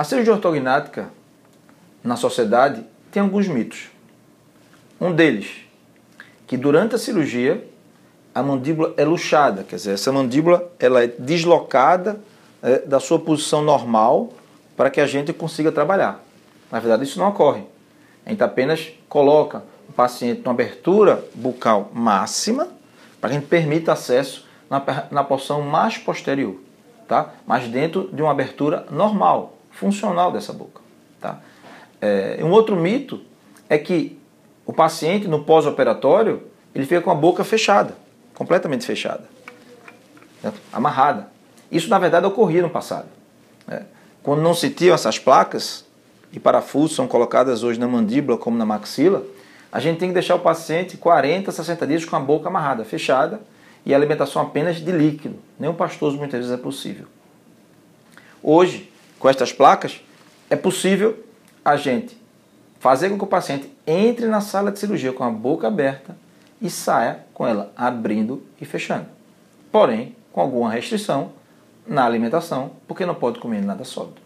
A cirurgia ortognática na sociedade tem alguns mitos. Um deles, que durante a cirurgia a mandíbula é luxada, quer dizer, essa mandíbula ela é deslocada é, da sua posição normal para que a gente consiga trabalhar. Na verdade, isso não ocorre. A gente apenas coloca o paciente numa abertura bucal máxima para que a gente permita acesso na, na porção mais posterior, tá? mas dentro de uma abertura normal, funcional dessa boca. Tá? É, um outro mito é que o paciente no pós-operatório ele fica com a boca fechada, completamente fechada, certo? amarrada. Isso na verdade ocorria no passado. Né? Quando não se tinham essas placas e parafusos são colocadas hoje na mandíbula como na maxila, a gente tem que deixar o paciente 40, 60 dias com a boca amarrada, fechada, e alimentação apenas de líquido. Nem um pastoso muitas vezes é possível. Hoje, com estas placas, é possível a gente fazer com que o paciente entre na sala de cirurgia com a boca aberta e saia com ela abrindo e fechando. Porém, com alguma restrição na alimentação, porque não pode comer nada sólido.